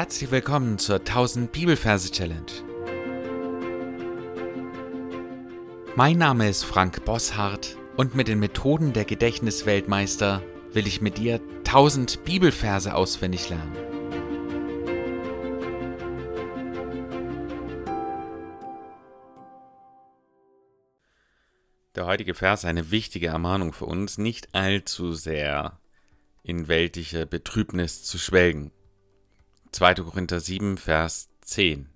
Herzlich willkommen zur 1000 Bibelverse Challenge. Mein Name ist Frank Bosshardt und mit den Methoden der Gedächtnisweltmeister will ich mit dir 1000 Bibelverse auswendig lernen. Der heutige Vers ist eine wichtige Ermahnung für uns, nicht allzu sehr in weltliche Betrübnis zu schwelgen. 2. Korinther 7, Vers 10.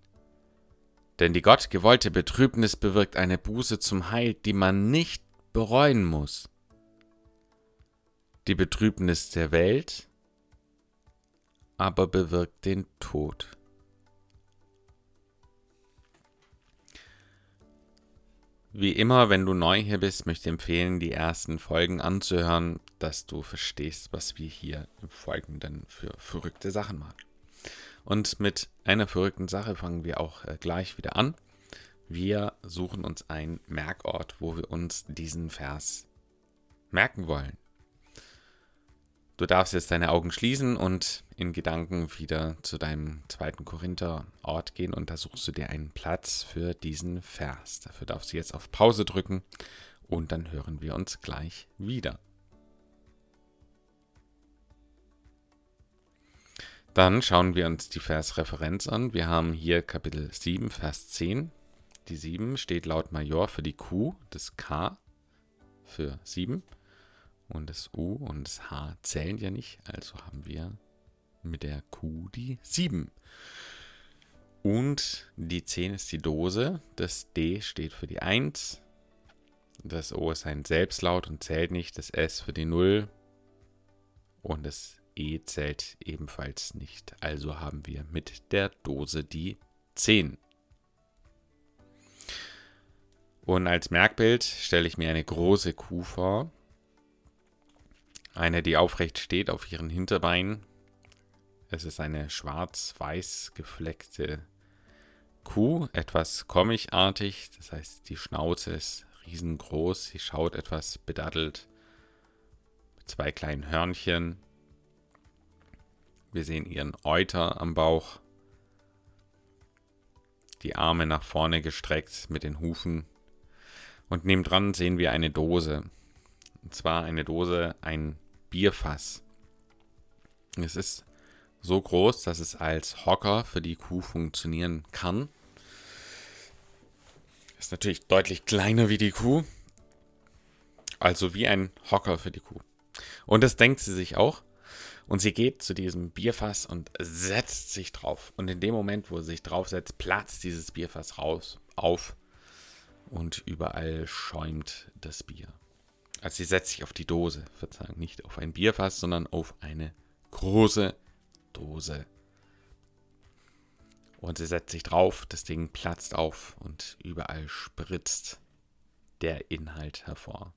Denn die Gott gewollte Betrübnis bewirkt eine Buße zum Heil, die man nicht bereuen muss. Die Betrübnis der Welt aber bewirkt den Tod. Wie immer, wenn du neu hier bist, möchte ich empfehlen, die ersten Folgen anzuhören, dass du verstehst, was wir hier im Folgenden für verrückte Sachen machen. Und mit einer verrückten Sache fangen wir auch äh, gleich wieder an. Wir suchen uns einen Merkort, wo wir uns diesen Vers merken wollen. Du darfst jetzt deine Augen schließen und in Gedanken wieder zu deinem zweiten Korinther-Ort gehen und da suchst du dir einen Platz für diesen Vers. Dafür darfst du jetzt auf Pause drücken und dann hören wir uns gleich wieder. Dann schauen wir uns die Versreferenz an. Wir haben hier Kapitel 7, Vers 10. Die 7 steht laut Major für die Q, das K für 7 und das U und das H zählen ja nicht, also haben wir mit der Q die 7. Und die 10 ist die Dose, das D steht für die 1, das O ist ein Selbstlaut und zählt nicht, das S für die 0 und das E zählt ebenfalls nicht. Also haben wir mit der Dose die 10. Und als Merkbild stelle ich mir eine große Kuh vor, eine, die aufrecht steht auf ihren Hinterbeinen. Es ist eine schwarz-weiß gefleckte Kuh, etwas comicartig. Das heißt, die Schnauze ist riesengroß. Sie schaut etwas bedaddelt. Mit zwei kleinen Hörnchen. Wir sehen ihren Euter am Bauch. Die Arme nach vorne gestreckt mit den Hufen. Und nebendran sehen wir eine Dose. Und zwar eine Dose, ein Bierfass. Es ist so groß, dass es als Hocker für die Kuh funktionieren kann. Ist natürlich deutlich kleiner wie die Kuh. Also wie ein Hocker für die Kuh. Und das denkt sie sich auch. Und sie geht zu diesem Bierfass und setzt sich drauf. Und in dem Moment, wo sie sich draufsetzt, platzt dieses Bierfass raus, auf. Und überall schäumt das Bier. Also sie setzt sich auf die Dose, Verzeihung, nicht auf ein Bierfass, sondern auf eine große Dose. Und sie setzt sich drauf, das Ding platzt auf und überall spritzt der Inhalt hervor.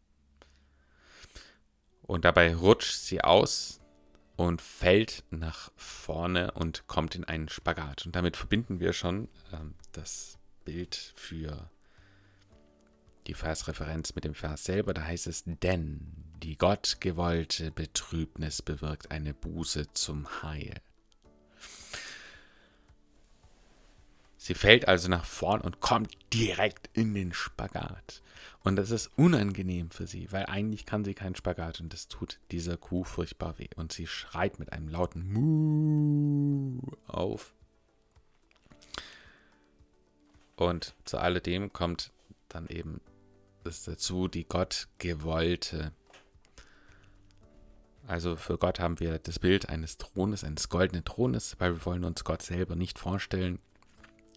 Und dabei rutscht sie aus und fällt nach vorne und kommt in einen Spagat. Und damit verbinden wir schon ähm, das Bild für die Versreferenz mit dem Vers selber, da heißt es, denn die gottgewollte Betrübnis bewirkt eine Buße zum Heil. Sie fällt also nach vorn und kommt direkt in den Spagat. Und das ist unangenehm für sie, weil eigentlich kann sie keinen Spagat und das tut dieser Kuh furchtbar weh. Und sie schreit mit einem lauten Muh auf. Und zu alledem kommt dann eben es dazu die Gott gewollte. Also für Gott haben wir das Bild eines Thrones, eines goldenen Thrones, weil wir wollen uns Gott selber nicht vorstellen.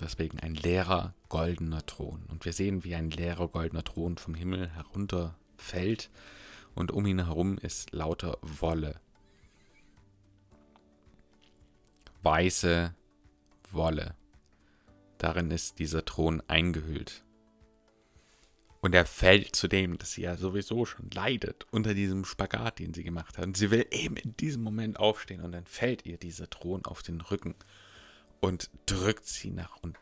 Deswegen ein leerer goldener Thron. Und wir sehen, wie ein leerer goldener Thron vom Himmel herunterfällt und um ihn herum ist lauter Wolle. Weiße Wolle. Darin ist dieser Thron eingehüllt. Und er fällt zu dem, dass sie ja sowieso schon leidet unter diesem Spagat, den sie gemacht hat. Und sie will eben in diesem Moment aufstehen und dann fällt ihr dieser Thron auf den Rücken und drückt sie nach unten.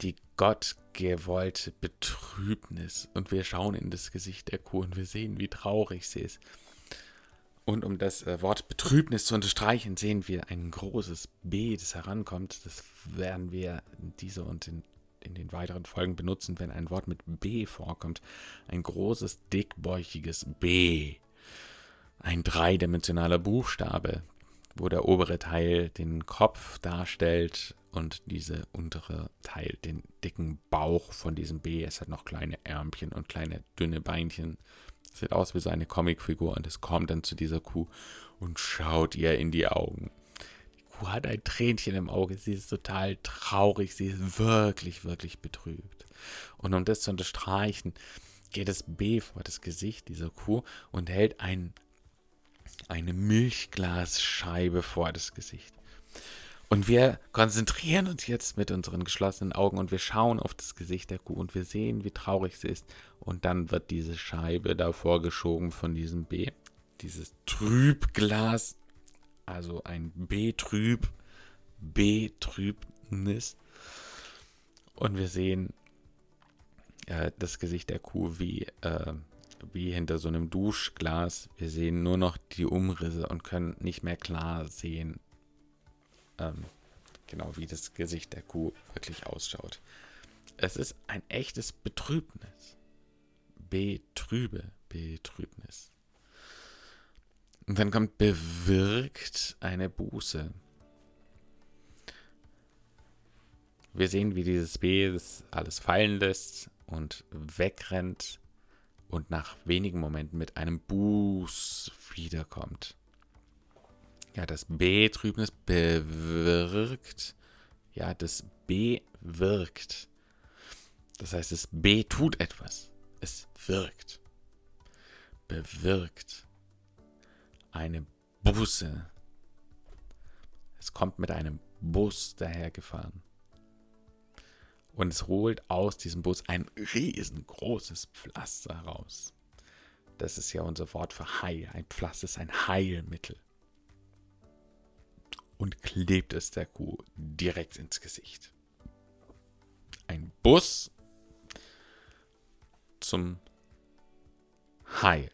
Die gottgewollte Betrübnis. Und wir schauen in das Gesicht der Kuh und wir sehen, wie traurig sie ist. Und um das äh, Wort Betrübnis zu unterstreichen, sehen wir ein großes B, das herankommt. Das werden wir in dieser und in, in den weiteren Folgen benutzen, wenn ein Wort mit B vorkommt. Ein großes, dickbäuchiges B. Ein dreidimensionaler Buchstabe, wo der obere Teil den Kopf darstellt und dieser untere Teil den dicken Bauch von diesem B. Es hat noch kleine Ärmchen und kleine dünne Beinchen. Sieht aus wie so eine Comicfigur und es kommt dann zu dieser Kuh und schaut ihr in die Augen. Die Kuh hat ein Tränchen im Auge, sie ist total traurig, sie ist wirklich, wirklich betrübt. Und um das zu unterstreichen, geht das B vor das Gesicht dieser Kuh und hält ein, eine Milchglasscheibe vor das Gesicht. Und wir konzentrieren uns jetzt mit unseren geschlossenen Augen und wir schauen auf das Gesicht der Kuh und wir sehen, wie traurig sie ist. Und dann wird diese Scheibe davor geschoben von diesem B. Dieses Trübglas, also ein B-Trüb, B-Trübnis. Und wir sehen äh, das Gesicht der Kuh wie, äh, wie hinter so einem Duschglas. Wir sehen nur noch die Umrisse und können nicht mehr klar sehen, ähm, genau wie das Gesicht der Kuh wirklich ausschaut. Es ist ein echtes Betrübnis. Betrübe, Betrübnis. Und dann kommt bewirkt eine Buße. Wir sehen, wie dieses B alles fallen lässt und wegrennt und nach wenigen Momenten mit einem Buß wiederkommt ja, das Betrübnis bewirkt, ja, das bewirkt. Das heißt, das B tut etwas. Es wirkt. Bewirkt. Eine Busse. Es kommt mit einem Bus dahergefahren. Und es holt aus diesem Bus ein riesengroßes Pflaster raus. Das ist ja unser Wort für Heil. Ein Pflaster ist ein Heilmittel und klebt es der Kuh direkt ins Gesicht. Ein Bus zum Heil.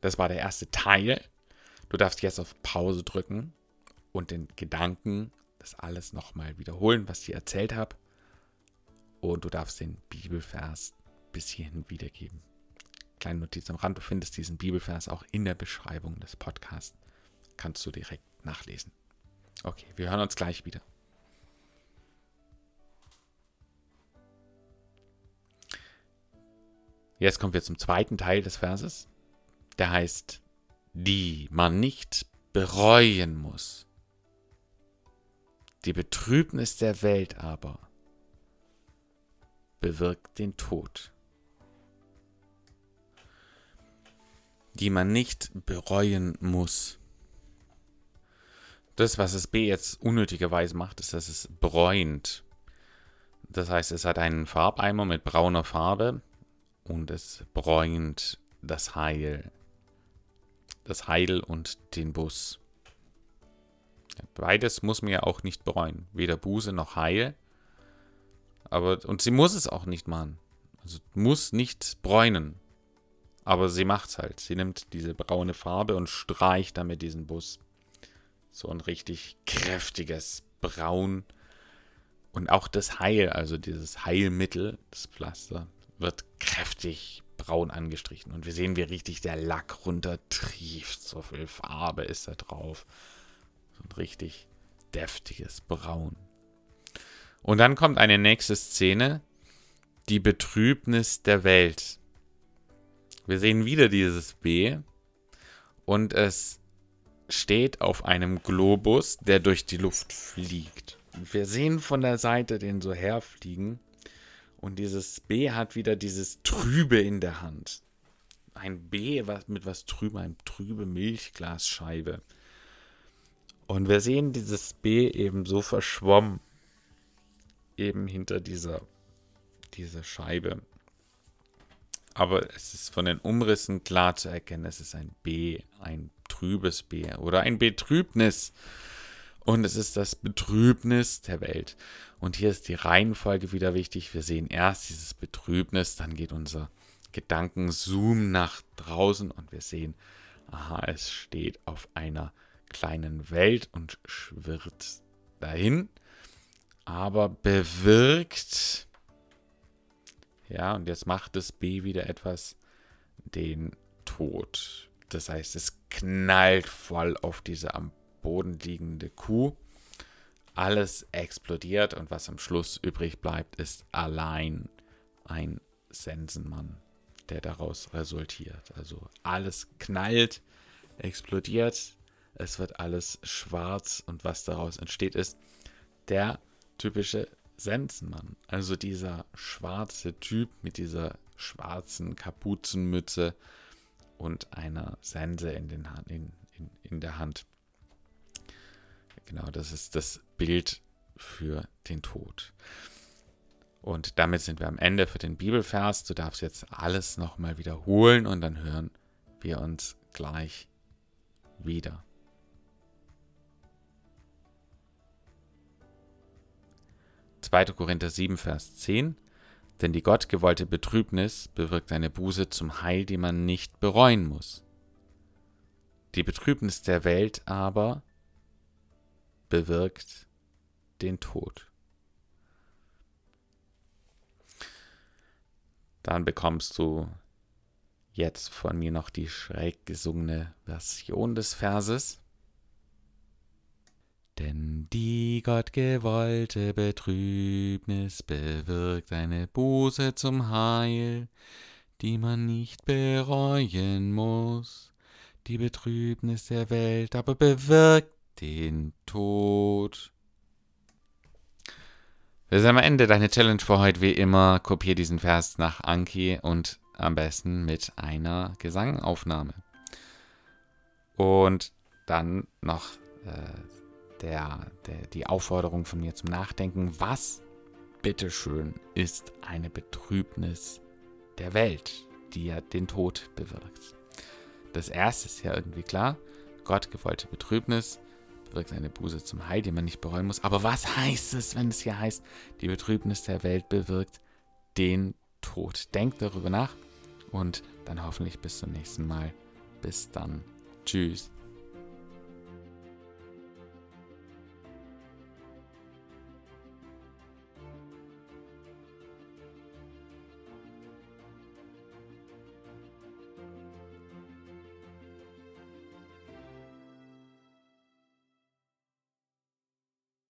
Das war der erste Teil. Du darfst jetzt auf Pause drücken und den Gedanken, das alles nochmal wiederholen, was ich erzählt habe. Und du darfst den Bibelvers bis hierhin wiedergeben kleine Notiz am Rand. Du findest diesen Bibelvers auch in der Beschreibung des Podcasts. Kannst du direkt nachlesen. Okay, wir hören uns gleich wieder. Jetzt kommen wir zum zweiten Teil des Verses. Der heißt, die man nicht bereuen muss. Die Betrübnis der Welt aber bewirkt den Tod. die man nicht bereuen muss. Das, was das B jetzt unnötigerweise macht, ist, dass es bräunt. Das heißt, es hat einen Farbeimer mit brauner Farbe und es bräunt das Heil. Das Heil und den Bus. Beides muss man ja auch nicht bereuen. Weder Buße noch Heil. Aber, und sie muss es auch nicht machen. Also muss nicht bräunen. Aber sie macht's halt. Sie nimmt diese braune Farbe und streicht damit diesen Bus. So ein richtig kräftiges Braun. Und auch das Heil, also dieses Heilmittel, das Pflaster, wird kräftig braun angestrichen. Und wir sehen, wie richtig der Lack runtertrieft. So viel Farbe ist da drauf. So ein richtig deftiges Braun. Und dann kommt eine nächste Szene. Die Betrübnis der Welt. Wir sehen wieder dieses B und es steht auf einem Globus, der durch die Luft fliegt. Wir sehen von der Seite den so herfliegen und dieses B hat wieder dieses Trübe in der Hand. Ein B mit was trübe, ein trübe Milchglasscheibe. Und wir sehen dieses B eben so verschwommen, eben hinter dieser, dieser Scheibe. Aber es ist von den Umrissen klar zu erkennen, es ist ein B, ein trübes B oder ein Betrübnis. Und es ist das Betrübnis der Welt. Und hier ist die Reihenfolge wieder wichtig. Wir sehen erst dieses Betrübnis, dann geht unser Gedanken zoomen nach draußen und wir sehen, aha, es steht auf einer kleinen Welt und schwirrt dahin, aber bewirkt, ja, und jetzt macht das B wieder etwas, den Tod. Das heißt, es knallt voll auf diese am Boden liegende Kuh. Alles explodiert und was am Schluss übrig bleibt, ist allein ein Sensenmann, der daraus resultiert. Also alles knallt, explodiert, es wird alles schwarz und was daraus entsteht, ist der typische Sensenmann. Also dieser schwarze Typ mit dieser schwarzen Kapuzenmütze und einer Sense in, den, in, in, in der Hand. Genau, das ist das Bild für den Tod. Und damit sind wir am Ende für den Bibelvers. Du darfst jetzt alles nochmal wiederholen und dann hören wir uns gleich wieder. 2. Korinther 7, Vers 10. Denn die gottgewollte Betrübnis bewirkt eine Buße zum Heil, die man nicht bereuen muss. Die Betrübnis der Welt aber bewirkt den Tod. Dann bekommst du jetzt von mir noch die schräg gesungene Version des Verses. Denn die gottgewollte Betrübnis bewirkt eine Buße zum Heil, die man nicht bereuen muss. Die Betrübnis der Welt aber bewirkt den Tod. Wir sind am Ende. Deine Challenge für heute wie immer. Kopier diesen Vers nach Anki und am besten mit einer Gesangaufnahme. Und dann noch äh, der, der, die Aufforderung von mir zum Nachdenken, was bitteschön ist eine Betrübnis der Welt, die ja den Tod bewirkt. Das erste ist ja irgendwie klar, Gott gewollte Betrübnis bewirkt eine Buße zum Heil, die man nicht bereuen muss. Aber was heißt es, wenn es hier heißt, die Betrübnis der Welt bewirkt den Tod? Denkt darüber nach und dann hoffentlich bis zum nächsten Mal. Bis dann. Tschüss.